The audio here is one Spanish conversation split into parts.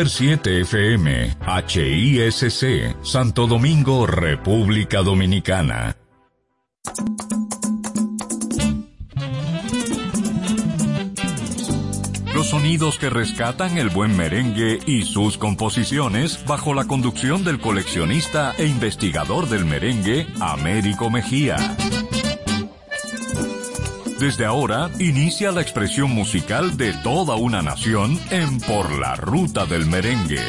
Super 7 FM, HISC, Santo Domingo, República Dominicana. Los sonidos que rescatan el buen merengue y sus composiciones bajo la conducción del coleccionista e investigador del merengue, Américo Mejía. Desde ahora inicia la expresión musical de toda una nación en Por la Ruta del Merengue.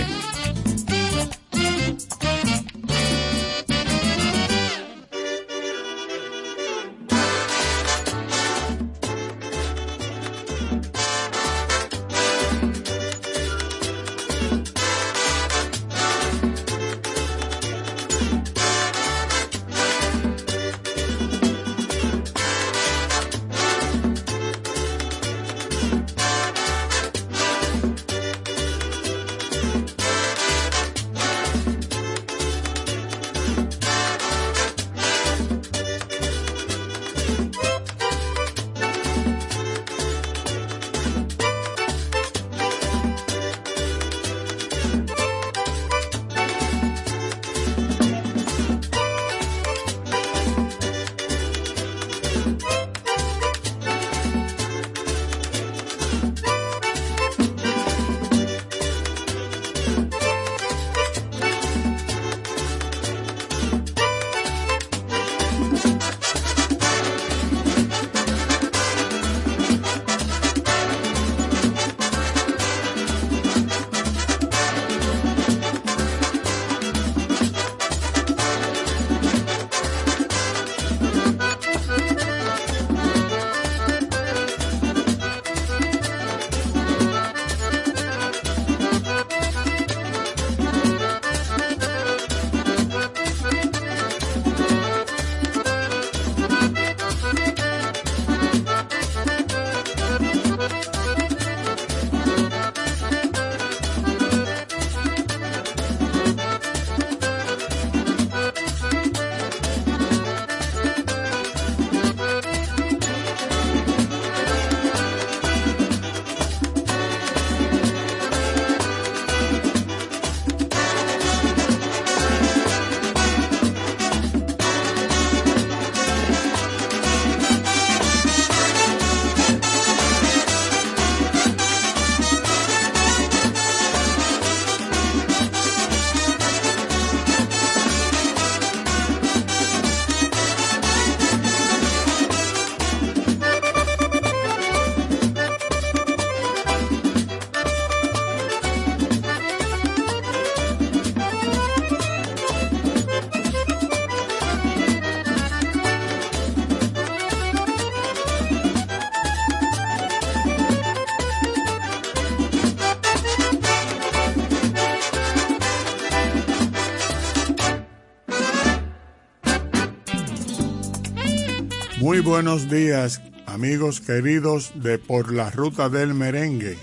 Muy buenos días, amigos queridos de Por la Ruta del Merengue.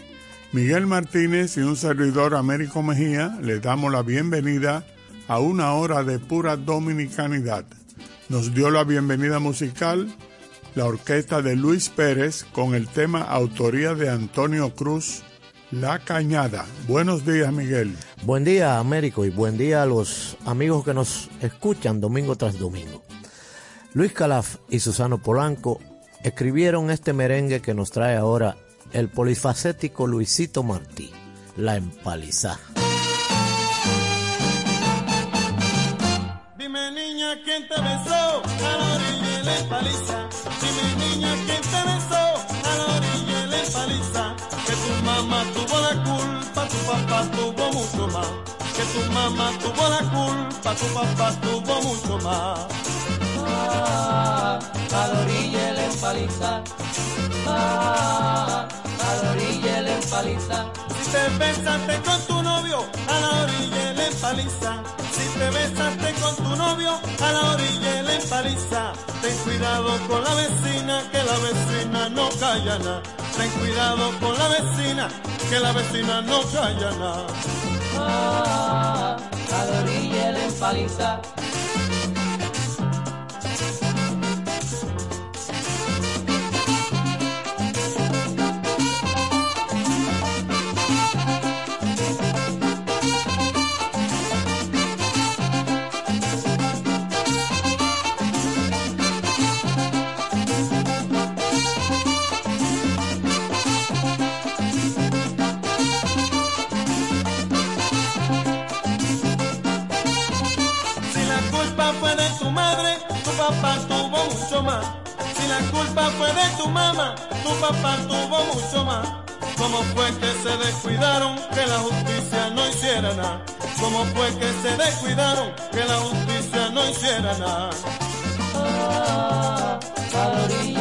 Miguel Martínez y un servidor Américo Mejía les damos la bienvenida a una hora de pura dominicanidad. Nos dio la bienvenida musical la orquesta de Luis Pérez con el tema autoría de Antonio Cruz, La Cañada. Buenos días, Miguel. Buen día, Américo, y buen día a los amigos que nos escuchan domingo tras domingo. Luis Calaf y Susano Polanco escribieron este merengue que nos trae ahora el polifacético Luisito Martí, La Empalizá. Dime niña quién te besó a la orilla la empaliza. Dime niña quién te besó a la orilla la empaliza. Que tu mamá tuvo la culpa, tu papá tuvo mucho más. Que tu mamá tuvo la culpa, tu papá tuvo mucho más a la orilla la empaliza, a la orilla la empaliza. Si te besaste con tu novio, a la orilla la empaliza. Si te besaste con tu novio, a la orilla la empaliza. Ten cuidado con la vecina, que la vecina no calla nada. Ten cuidado con la vecina, que la vecina no calla nada. a la orilla la empaliza. Papá tuvo mucho más. Si la culpa fue de tu mamá, tu papá tuvo mucho más. ¿Cómo fue que se descuidaron que la justicia no hiciera nada? ¿Cómo fue que se descuidaron que la justicia no hiciera nada? Ah, a la orilla.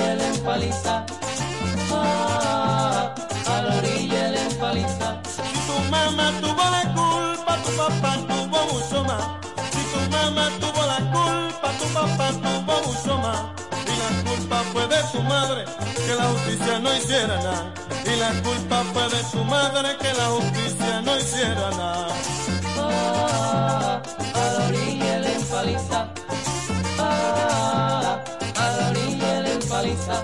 De tu madre, que la justicia no hiciera nada. Y la culpa fue de tu madre, que la justicia no hiciera nada. Ah, a la orilla la empaliza. Ah, a la orilla la empaliza.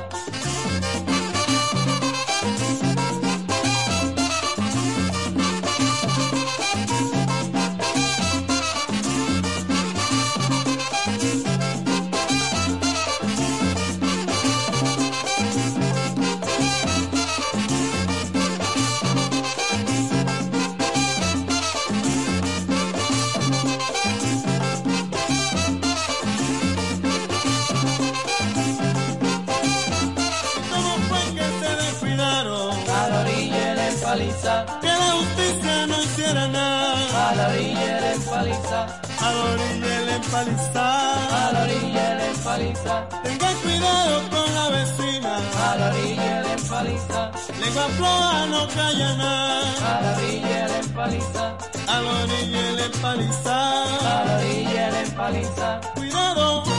La orilla el empalizar. A la orilla la empaliza. Tenga cuidado con la vecina. A la orilla la empaliza. Lengua floja no calla nada. A la orilla la empaliza. A la orilla el empalizar. A la orilla la empaliza. Cuidado.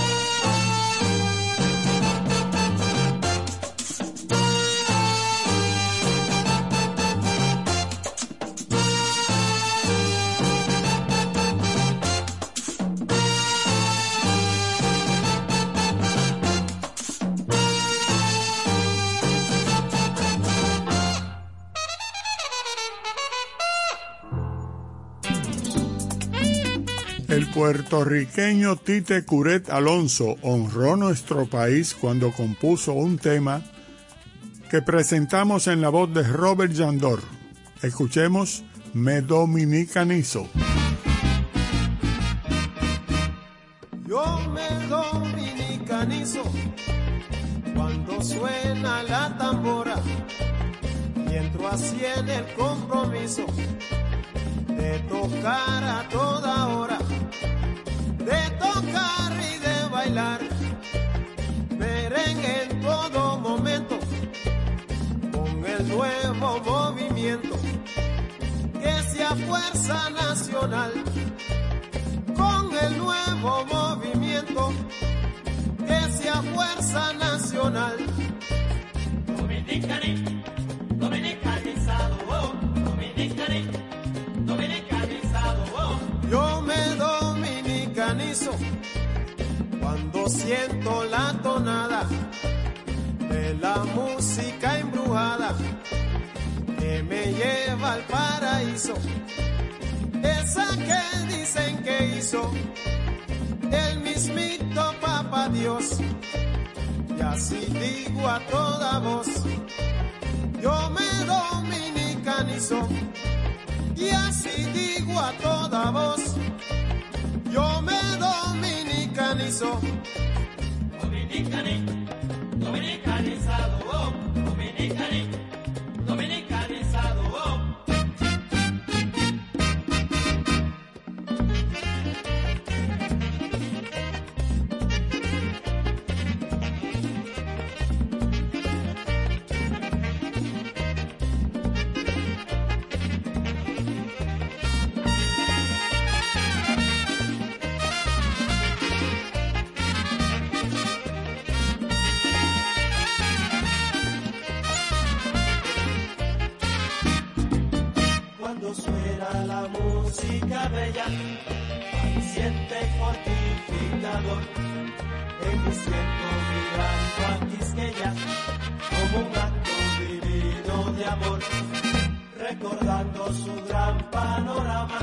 El puertorriqueño Tite Curet Alonso honró nuestro país cuando compuso un tema que presentamos en la voz de Robert Yandor. Escuchemos Me Dominicanizo. Yo me dominicanizo cuando suena la tambora y entro así en el compromiso de tocar a toda hora, de tocar y de bailar merengue en todo momento con el nuevo movimiento que sea fuerza nacional con el nuevo movimiento que sea fuerza nacional. Dominicani, siento la tonada de la música embrujada que me lleva al paraíso. Esa que dicen que hizo el mismito Papa Dios. Y así digo a toda voz, yo me dominicanizo. Y así digo a toda voz, yo me dominicanizo. Dominicani, dominicanizado, oh, dominicani, Mi siento mirando a Quisqueya como un acto divino de amor, recordando su gran panorama,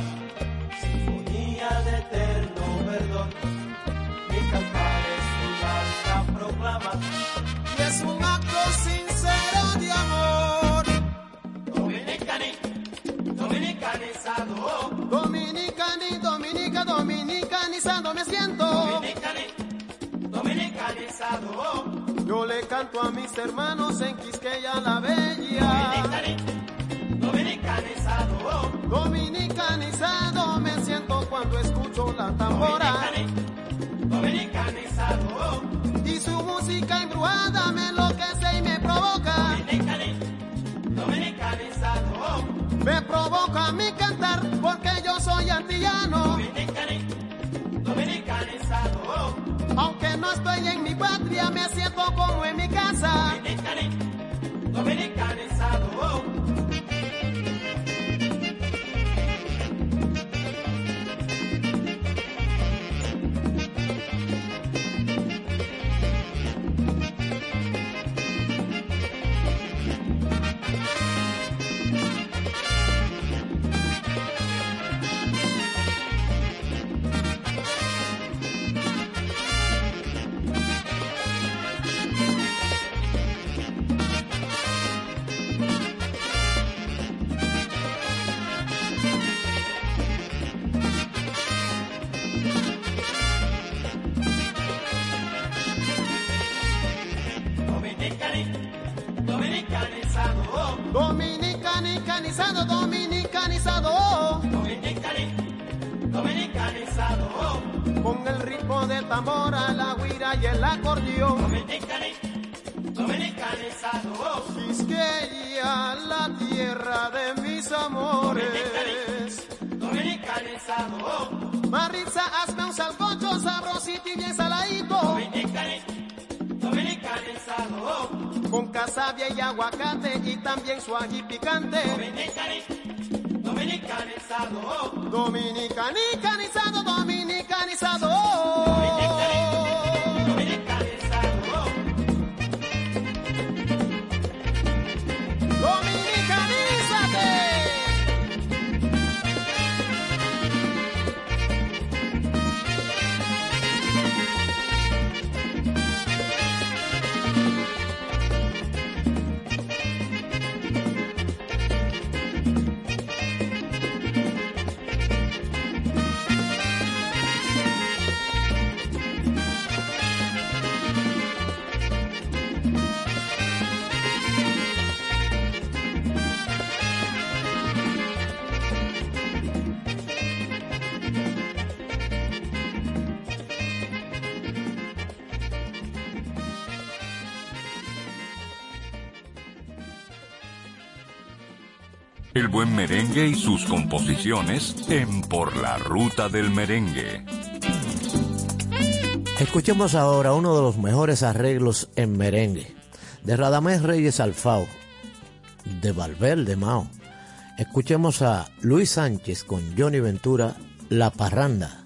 canto a mis hermanos en Quisqueya la Bella. Dominicanizado, Dominicanizado me siento cuando escucho la tambora. Dominicanizado, dominicanizado. dominicani, dominicanizado, Con el ritmo de tambora, la guira y el acordeón. dominicani, dominicanizado, Quisqueya, la tierra de mis amores. dominicanizado, Maritza, hazme un salcocho sabrosito y bien saladito. Con casabia y aguacate y también su ají picante. dominicani, dominicanizado, Dominicanizado, dominicanizado. dominicanizado, buen merengue y sus composiciones en Por la Ruta del Merengue. Escuchemos ahora uno de los mejores arreglos en merengue, de Radamés Reyes Alfao, de Valverde Mao. Escuchemos a Luis Sánchez con Johnny Ventura, La Parranda.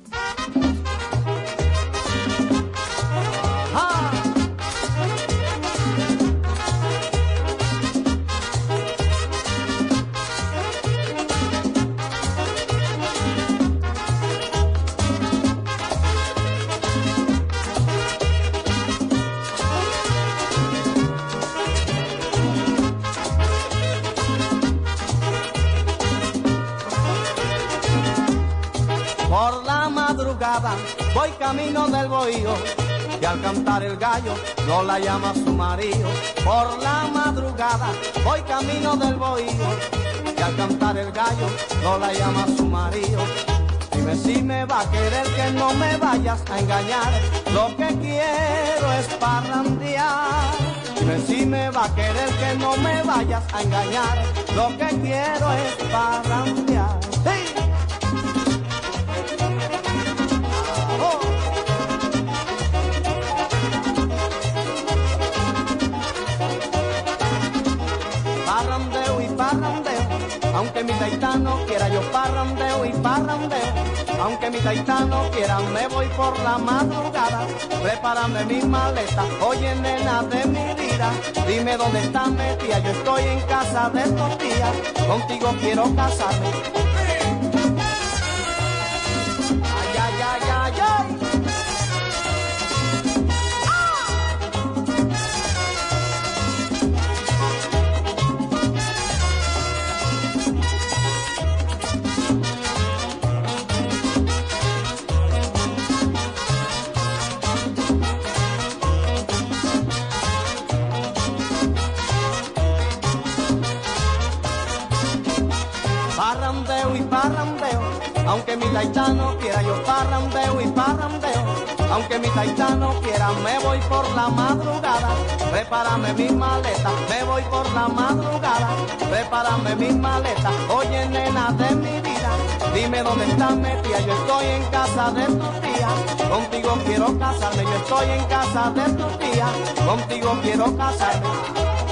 Al cantar el gallo no la llama su marido. Por la madrugada voy camino del bohío y al cantar el gallo no la llama su marido. Dime si me va a querer que no me vayas a engañar. Lo que quiero es parrandear. Dime si me va a querer que no me vayas a engañar. Lo que quiero es parrandear. Aunque mi taitano quiera yo parrandeo y parrandeo, aunque mi taitano quiera me voy por la madrugada, prepárame mi maleta, oye nena de mi vida, dime dónde está metida, yo estoy en casa de estos días, contigo quiero casarme. Parrandeo y parrandeo. Aunque mi taitano quiera, me voy por la madrugada. Prepárame mi maleta, me voy por la madrugada. Prepárame mi maleta, oye nena de mi vida. Dime dónde estás metida, yo estoy en casa de tu tía. Contigo quiero casarme, yo estoy en casa de tu tía. Contigo quiero casarme.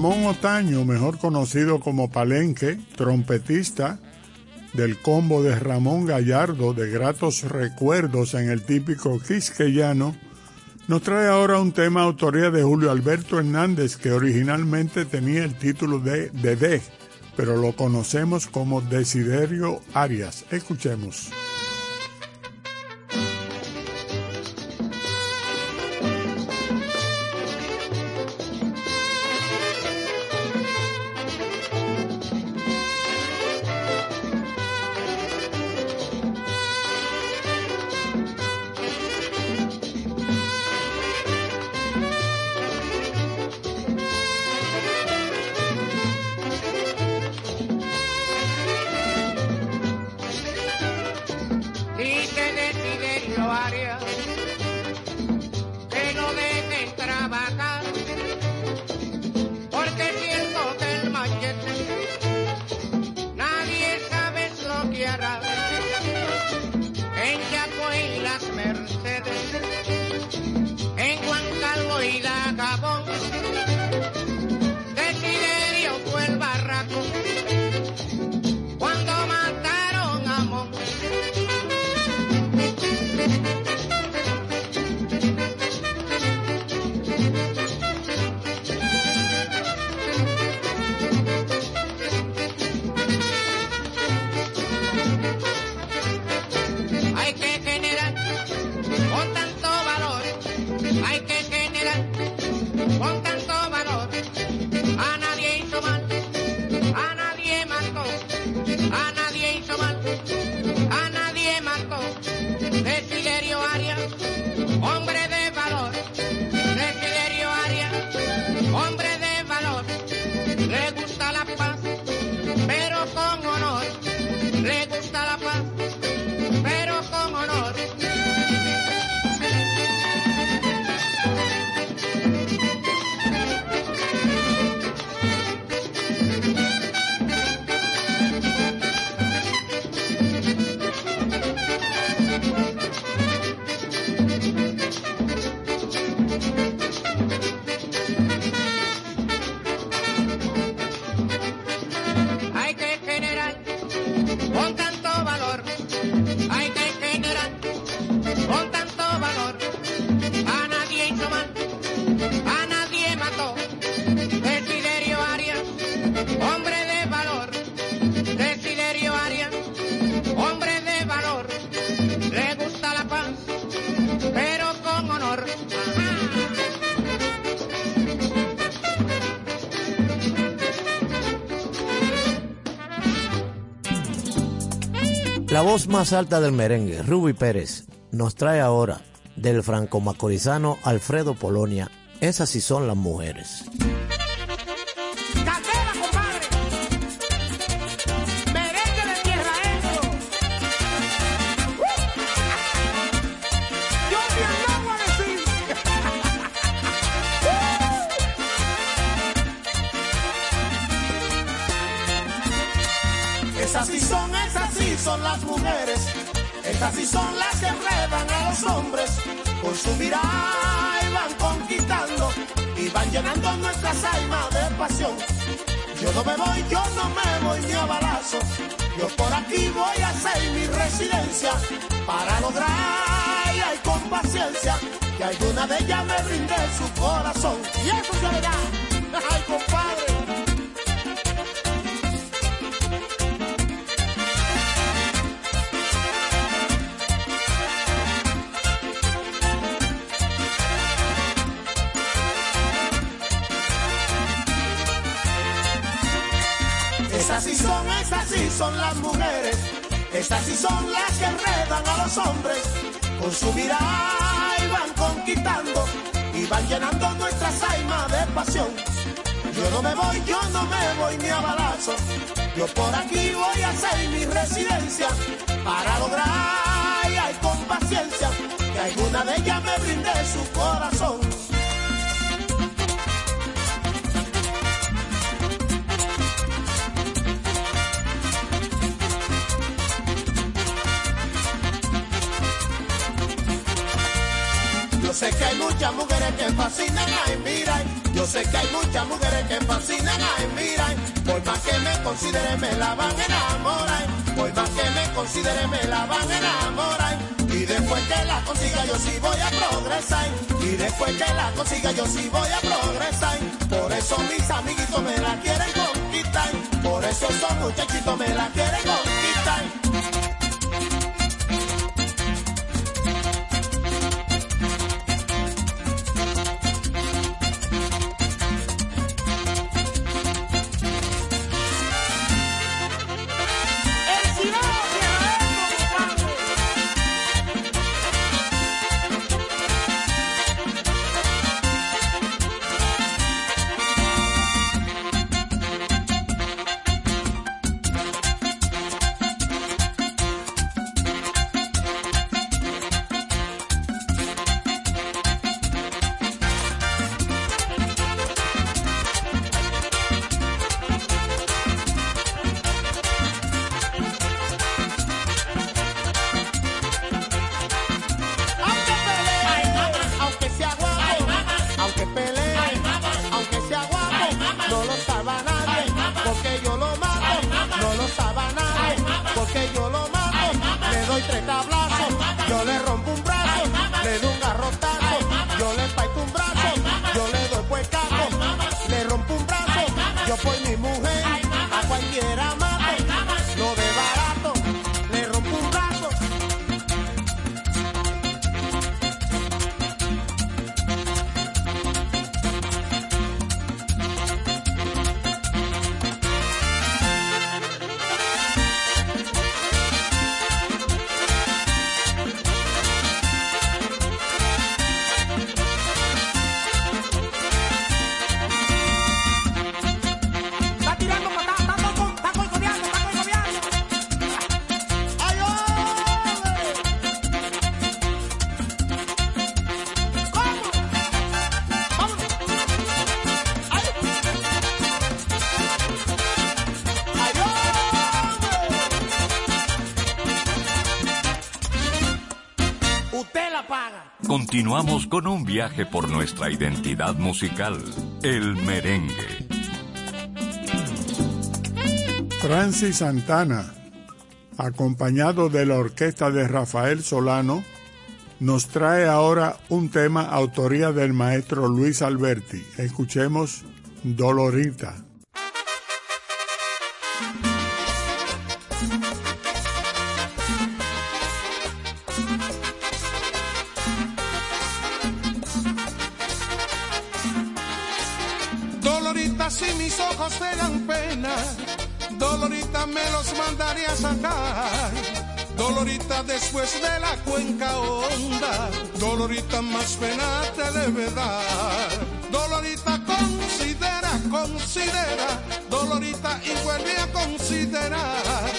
Ramón Otaño, mejor conocido como Palenque, trompetista del combo de Ramón Gallardo de gratos recuerdos en el típico quisqueyano, nos trae ahora un tema autoría de Julio Alberto Hernández que originalmente tenía el título de Dedé, pero lo conocemos como Desiderio Arias. Escuchemos. Voz más alta del merengue, Ruby Pérez, nos trae ahora del franco-macorizano Alfredo Polonia. Esas sí son las mujeres. Esas sí son, esas son las mujeres. Estas sí son las que enredan a los hombres. Con su mirada y van conquistando y van llenando nuestras almas de pasión. Yo no me voy, yo no me voy ni a balazo. Yo por aquí voy a hacer mi residencia para lograr y hay con paciencia que alguna de ellas me brinde su corazón. Y eso se verá. Ay, compadre. Esas sí son las que enredan a los hombres. Con su mirada y van conquistando y van llenando nuestras almas de pasión. Yo no me voy, yo no me voy ni a balazo. Yo por aquí voy a hacer mi residencia para lograr y con paciencia que alguna de ellas me brinde su corazón. Muchas mujeres que fascinan, ay, mira. Yo sé que hay muchas mujeres que fascinan, ay, mira. Por más que me considere, me la van a enamorar. Por más que me considere, me la van a enamorar. Y después que la consiga, yo sí voy a progresar. Y después que la consiga, yo sí voy a progresar. Por eso mis amiguitos me la quieren conquistar. Por eso esos muchachitos me la quieren conquistar. Continuamos con un viaje por nuestra identidad musical, el merengue. Francis Santana, acompañado de la orquesta de Rafael Solano, nos trae ahora un tema autoría del maestro Luis Alberti. Escuchemos Dolorita. Dolorita después de la cuenca honda, Dolorita más pena te debe dar. Dolorita considera, considera, Dolorita y vuelve a considerar.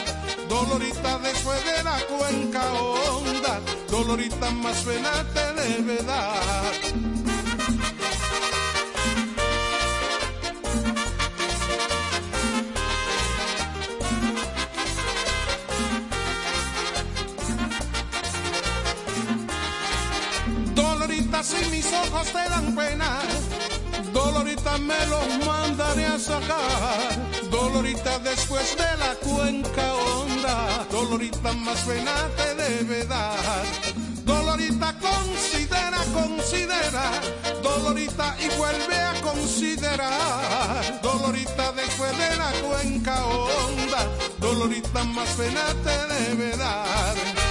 Dolorita después de la cuenca honda, Dolorita más pena te debe dar. Ojos te dan pena, Dolorita me los mandaré a sacar. Dolorita después de la cuenca honda, Dolorita más pena te debe dar. Dolorita considera, considera, Dolorita y vuelve a considerar. Dolorita después de la cuenca honda, Dolorita más pena te debe dar.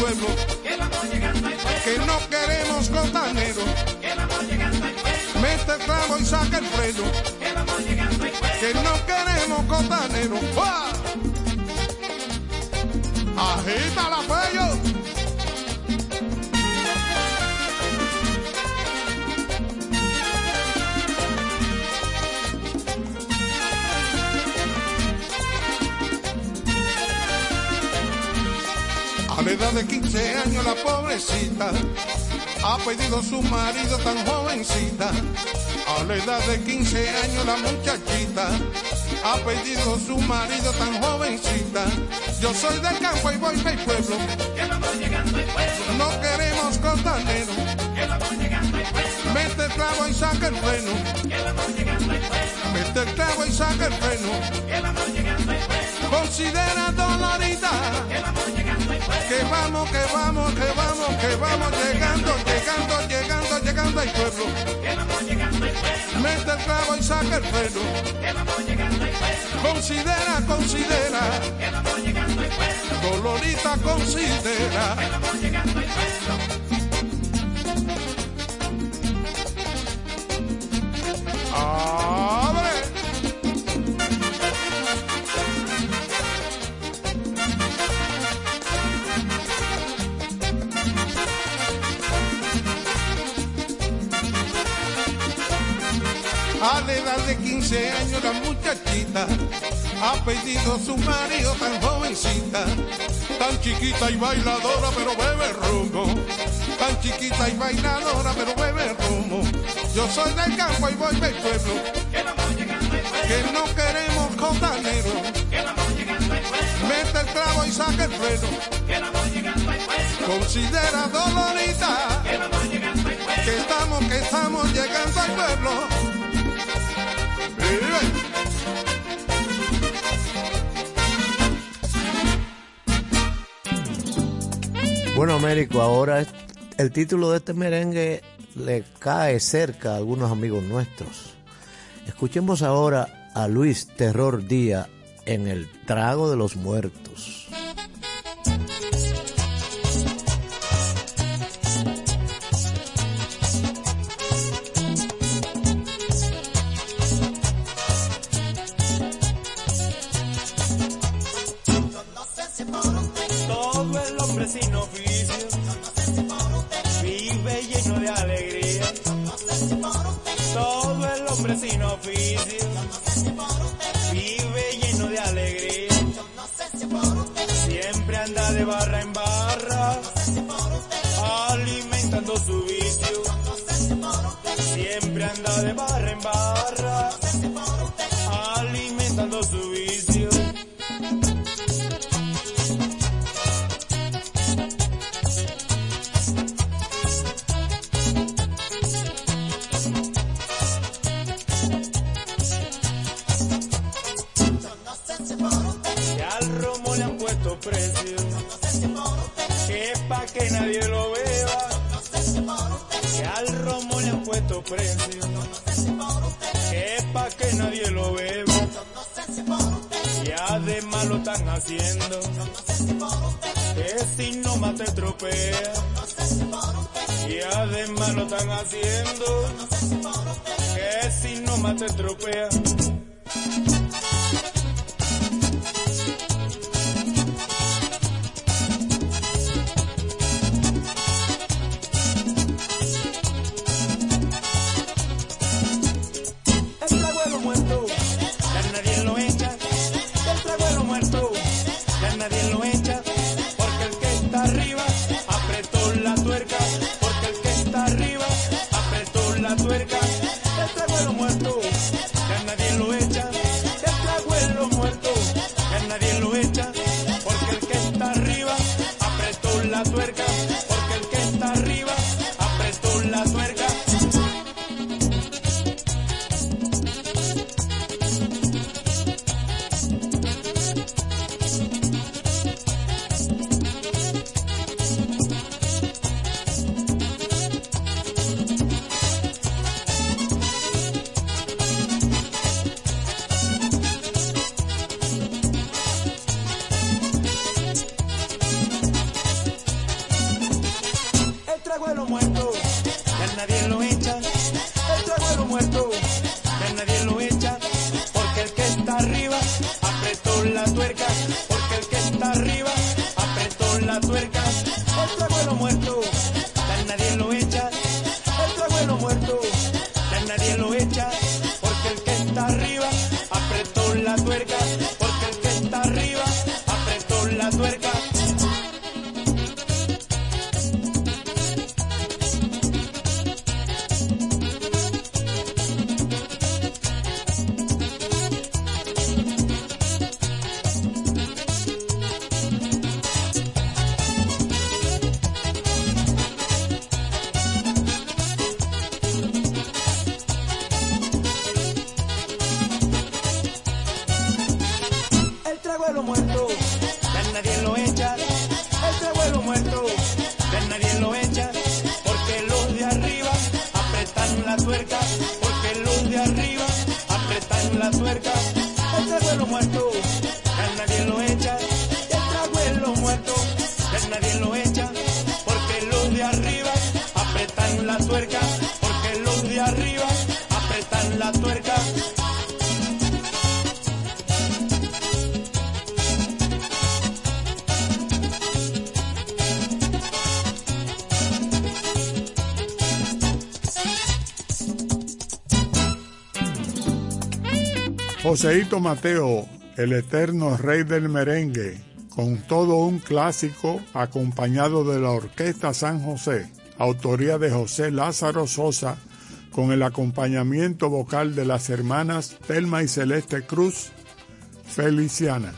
Que no queremos costanero. Mete el clavo y saca el freno. Que no queremos costanero. ¡Uah! Agita la pello. Edad de 15 años la pobrecita ha pedido su marido tan jovencita. A la edad de 15 años la muchachita ha pedido su marido tan jovencita. Yo soy del campo y voy del pueblo. No queremos costanero. Mete el clavo y saca el freno. Mete el clavo y saca el freno. Considera dolorita. Que vamos, que vamos, que vamos, que vamos llegando, llegando, llegando, llegando al pueblo. Mete el clavo y saca el freno. Considera, considera. Dolorita considera. ¡Abre! 15 años la muchachita ha pedido su marido tan jovencita, tan chiquita y bailadora pero bebe rumbo, tan chiquita y bailadora pero bebe rumbo. Yo soy del campo y voy del pueblo, que no queremos costanero. Mete el clavo y saca el freno. Considera dolorita que estamos, que estamos llegando al pueblo. Bueno, Américo, ahora el título de este merengue le cae cerca a algunos amigos nuestros. Escuchemos ahora a Luis Terror Díaz en El Trago de los Muertos. Vive lleno de alegría. Siempre anda de barra en barra, alimentando su vicio. Siempre anda de barra, haciendo. Que si no más te tropea. Y además lo están haciendo. Que si no más te tropea. Joseito Mateo, el eterno rey del merengue, con todo un clásico acompañado de la Orquesta San José, autoría de José Lázaro Sosa, con el acompañamiento vocal de las hermanas Telma y Celeste Cruz, Feliciana.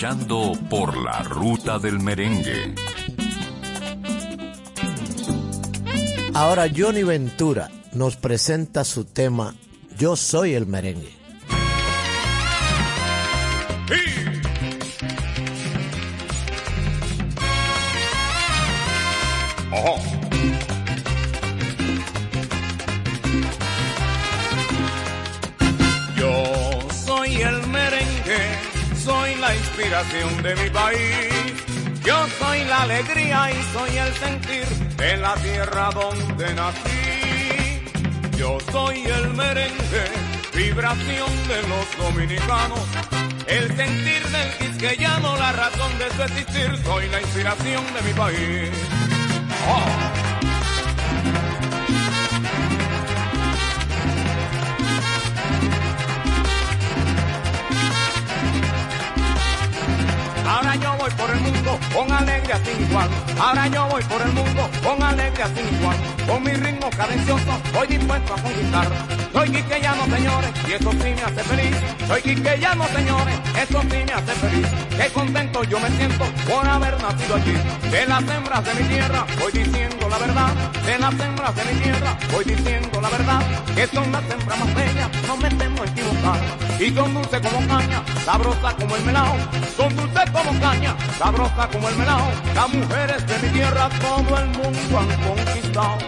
Escuchando por la ruta del merengue. Ahora Johnny Ventura nos presenta su tema Yo soy el merengue. Inspiración de mi país. Yo soy la alegría y soy el sentir de la tierra donde nací. Yo soy el merengue, vibración de los dominicanos. El sentir del quisqueyano, la razón de su existir. Soy la inspiración de mi país. Oh. Por el mundo con alegría sin igual. Ahora yo voy por el mundo con alegría sin igual. Con mi ritmo cadencioso voy dispuesto a conquistar. Soy quiqueyano, señores, y eso sí me hace feliz. Soy quiqueyano, señores, eso sí me hace feliz. Qué contento yo me siento por haber nacido allí. De las hembras de mi tierra voy diciendo la verdad. De las hembras de mi tierra voy diciendo la verdad. Que son las hembras más bellas, no me temo equivocar. Y son dulces como caña, sabrosa como el melao. Son dulces como caña, sabrosa como el melao. Las mujeres de mi tierra todo el mundo han conquistado.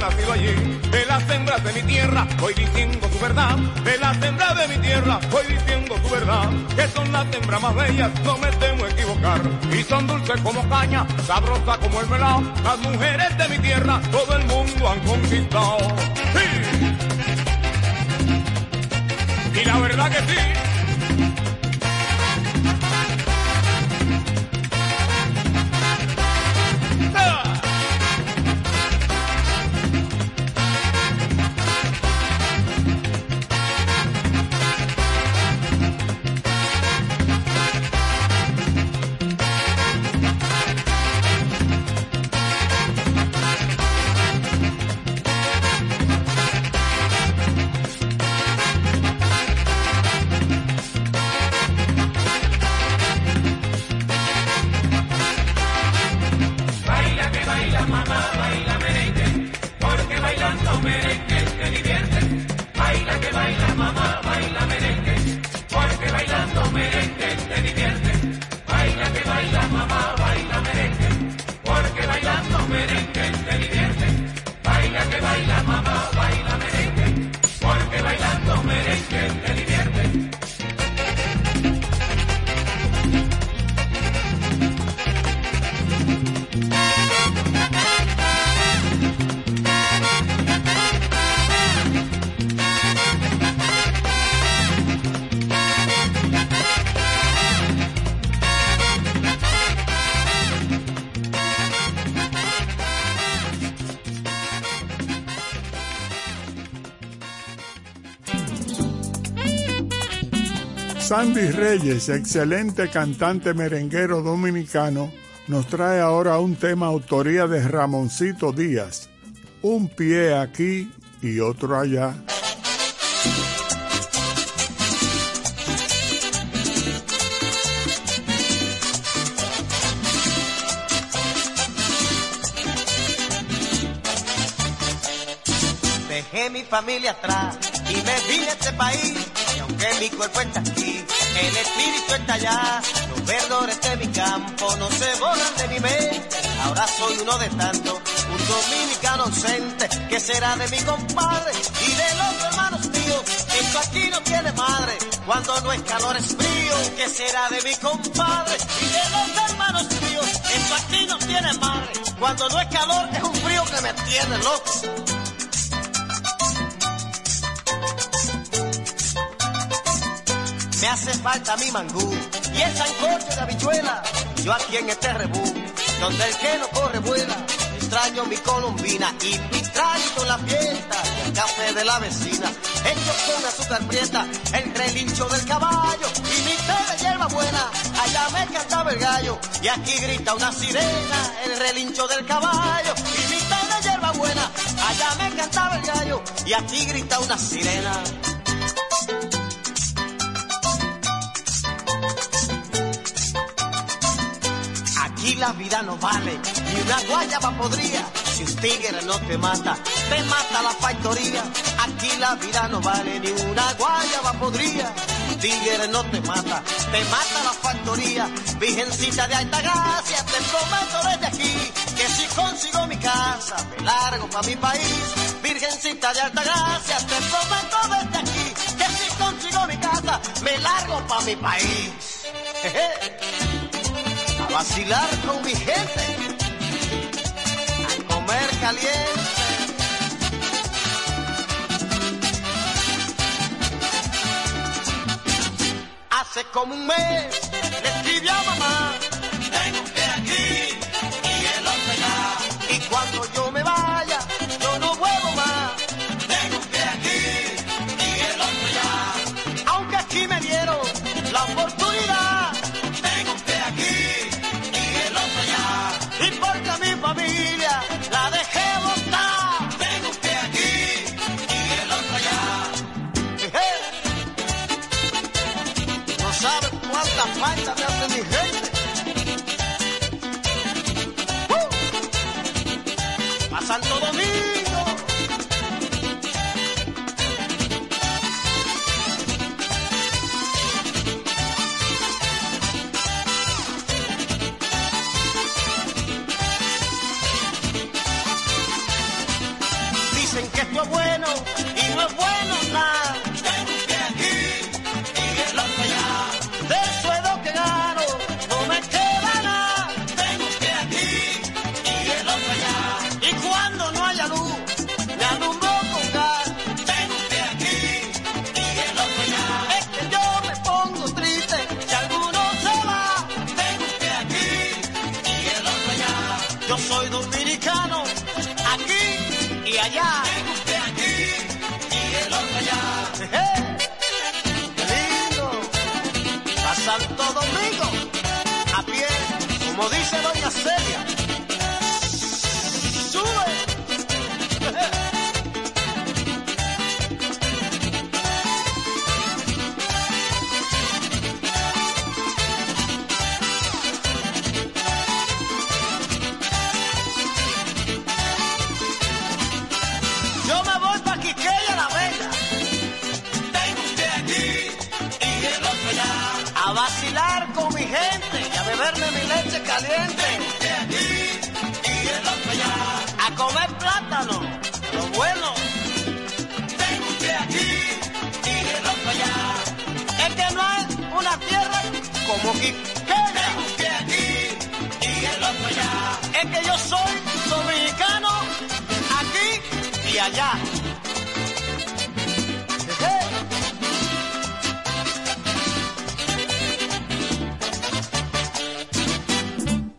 Nacido allí. De las hembras de mi tierra voy diciendo su verdad. De las hembras de mi tierra voy diciendo su verdad. Que son las hembras más bellas, no me temo equivocar. Y son dulces como caña, sabrosas como el melao. Las mujeres de mi tierra, todo el mundo han conquistado. Sandy Reyes, excelente cantante merenguero dominicano, nos trae ahora un tema autoría de Ramoncito Díaz. Un pie aquí y otro allá. Dejé mi familia atrás y me vine a este país. Aunque mi cuerpo está aquí, el espíritu está allá. Los verdores de mi campo no se borran de mi mente. Ahora soy uno de tantos, un dominicano ausente. que será de mi compadre y de los hermanos míos? Esto aquí no tiene madre. Cuando no es calor es frío. ¿Qué será de mi compadre y de los hermanos míos? Esto aquí no tiene madre. Cuando no es calor es un frío que me tiene loco. Me hace falta mi mangú y el sancocho de habichuela. Yo aquí en este rebú, donde el que no corre vuela. Extraño mi colombina y mi con la fiesta. El café de la vecina, hecho con azúcar prieta. El relincho del caballo y mi té de hierba buena. Allá me cantaba el gallo y aquí grita una sirena. El relincho del caballo y mi té de hierba buena. Allá me cantaba el gallo y aquí grita una sirena. Aquí la vida no vale, ni una guayaba podría. Si un tigre no te mata, te mata la factoría. Aquí la vida no vale, ni una guayaba podría. Un tigre no te mata, te mata la factoría. Virgencita de alta gracia, te prometo desde aquí, que si consigo mi casa, me largo pa' mi país. Virgencita de alta gracia, te prometo desde aquí, que si consigo mi casa, me largo pa' mi país. A vacilar con mi gente, a comer caliente. Hace como un mes le escribí a mamá,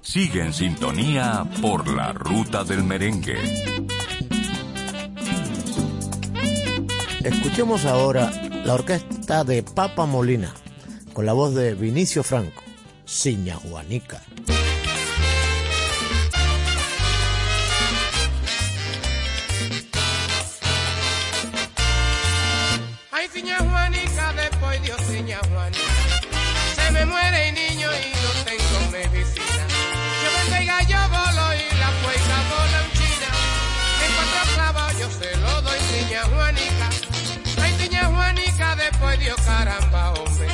Sigue en sintonía por la ruta del merengue. Escuchemos ahora la orquesta de Papa Molina con la voz de Vinicio Franco, Ciña Juanica. Se me muere el niño y no tengo medicina. Yo vendo y gallo bolo y la puerca vola en China. En cuatro clavos yo se lo doy, ciña Juanica. Ay, ciña Juanica, después Dios caramba, hombre.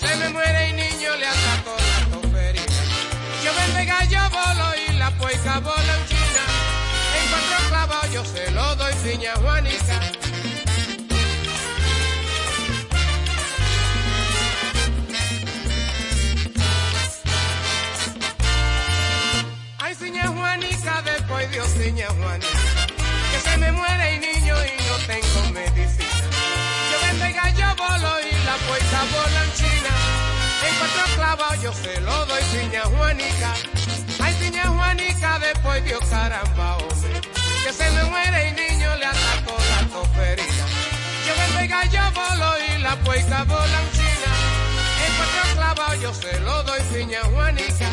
Se me muere el niño, le atacó la toferina. Yo vendo y gallo bolo y la puerca vola en China. En cuatro clavos yo se lo doy, ciña Juanica. Que se me muere el niño y no tengo medicina. Yo vendo el gallo bolo y la puerta bola en cuatro clavos yo se lo doy, seña Juanica. Ay, seña Juanica, después Dios, caramba, hombre, que se me muere el niño, le atacó la toferina. Yo vendo el gallo bolo y la puerta bola en cuatro clavos yo se lo doy, seña Juanica.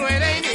Se me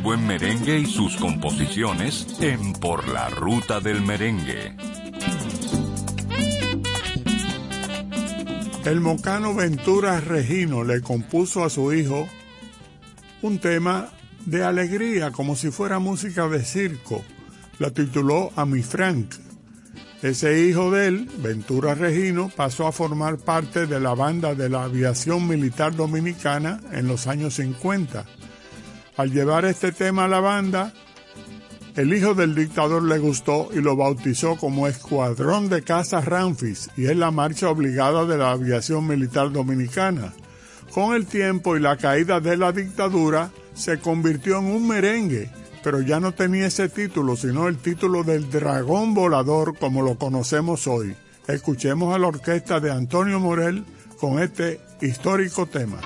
merengue y sus composiciones en Por la Ruta del Merengue. El mocano Ventura Regino le compuso a su hijo un tema de alegría, como si fuera música de circo. La tituló A mi Frank. Ese hijo de él, Ventura Regino, pasó a formar parte de la banda de la aviación militar dominicana en los años 50. Al llevar este tema a la banda, el hijo del dictador le gustó y lo bautizó como Escuadrón de Casas Ramfis y es la marcha obligada de la aviación militar dominicana. Con el tiempo y la caída de la dictadura, se convirtió en un merengue, pero ya no tenía ese título, sino el título del dragón volador como lo conocemos hoy. Escuchemos a la orquesta de Antonio Morel con este histórico tema.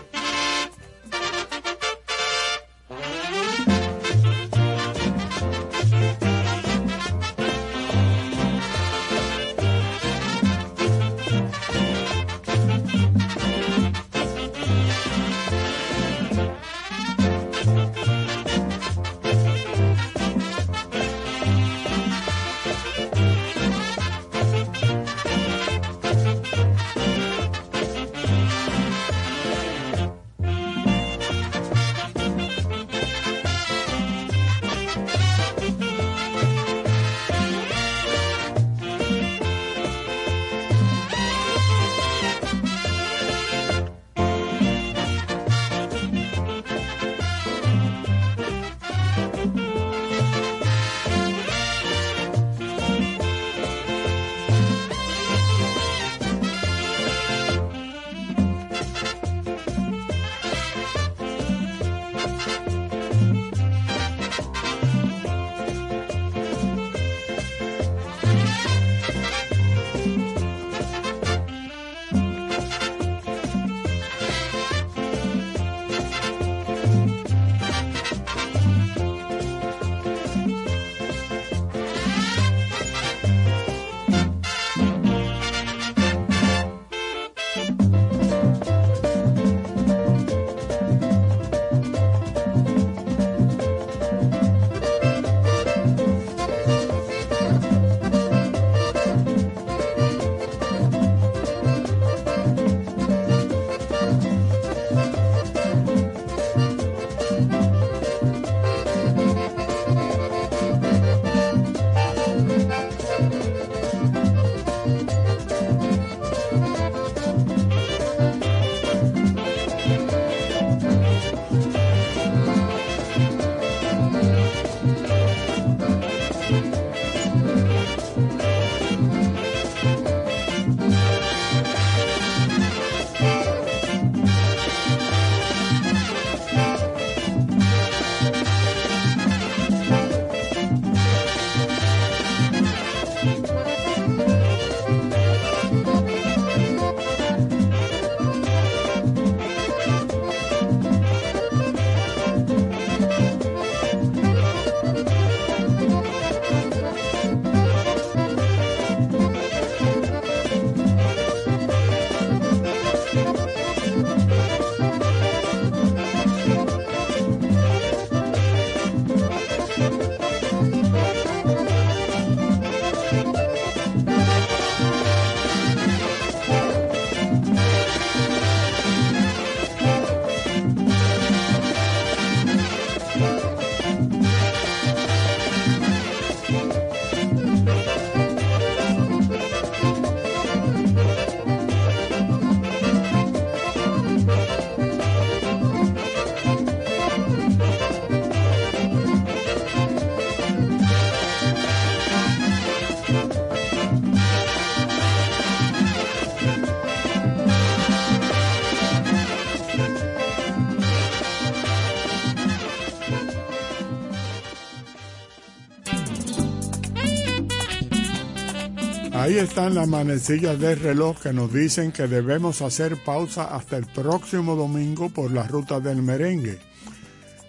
Están las manecillas del reloj que nos dicen que debemos hacer pausa hasta el próximo domingo por la ruta del merengue.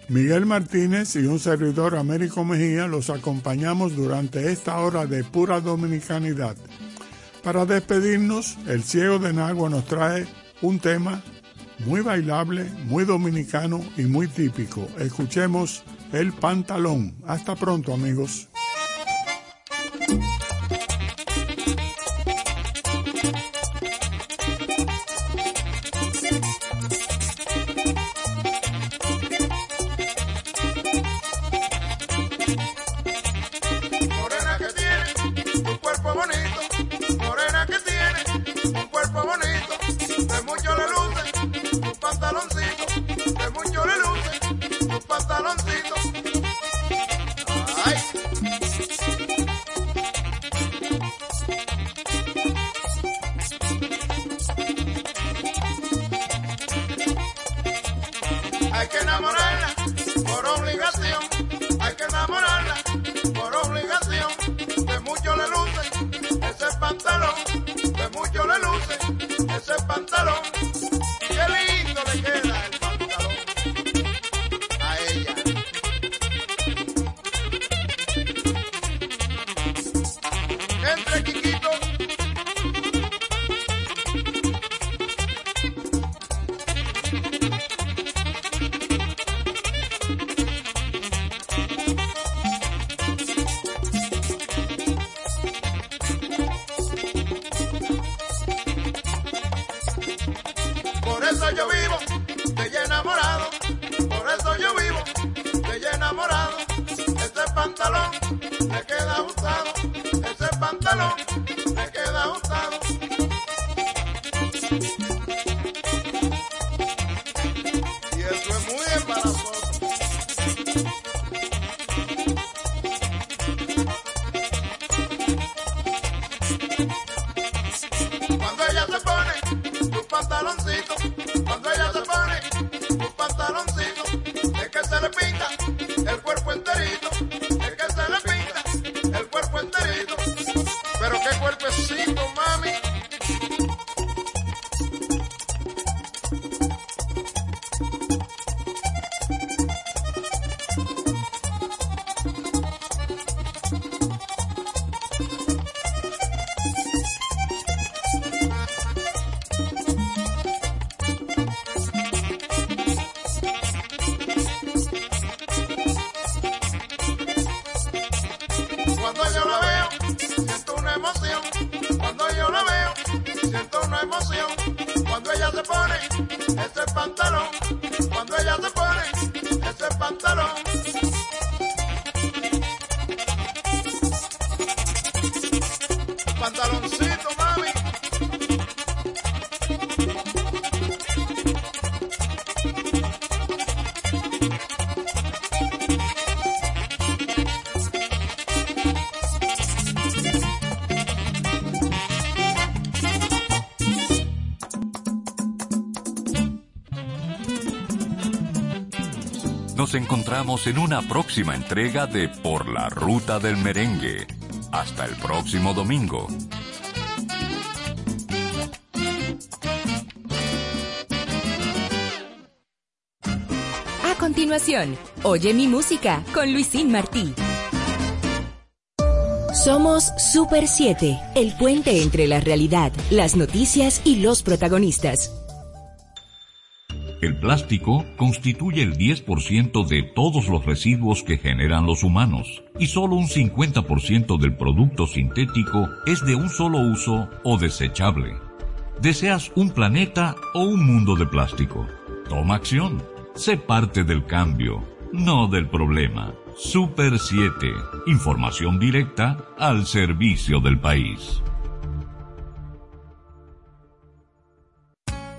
Miguel Martínez y un servidor Américo Mejía los acompañamos durante esta hora de pura dominicanidad. Para despedirnos, el ciego de Nagua nos trae un tema muy bailable, muy dominicano y muy típico. Escuchemos el pantalón. Hasta pronto amigos. Encontramos en una próxima entrega de Por la Ruta del Merengue. Hasta el próximo domingo. A continuación, Oye mi música con Luisín Martí. Somos Super 7, el puente entre la realidad, las noticias y los protagonistas. El plástico constituye el 10% de todos los residuos que generan los humanos y solo un 50% del producto sintético es de un solo uso o desechable. ¿Deseas un planeta o un mundo de plástico? Toma acción. Sé parte del cambio, no del problema. Super 7. Información directa al servicio del país.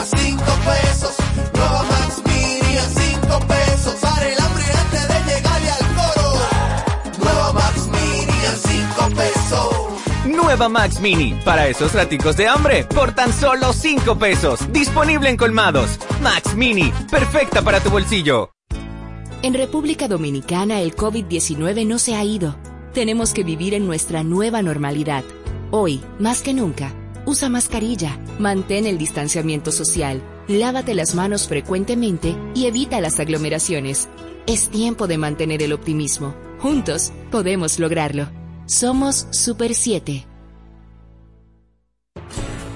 A 5 pesos. Nueva Max Mini a 5 pesos. Para el hambre antes de llegarle al coro. Nueva Max Mini a 5 pesos. Nueva Max Mini, para esos raticos de hambre, por tan solo 5 pesos. Disponible en colmados. Max Mini, perfecta para tu bolsillo. En República Dominicana el COVID-19 no se ha ido. Tenemos que vivir en nuestra nueva normalidad. Hoy, más que nunca, usa mascarilla, mantén el distanciamiento social, lávate las manos frecuentemente y evita las aglomeraciones. Es tiempo de mantener el optimismo. Juntos podemos lograrlo. Somos Super 7.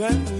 Then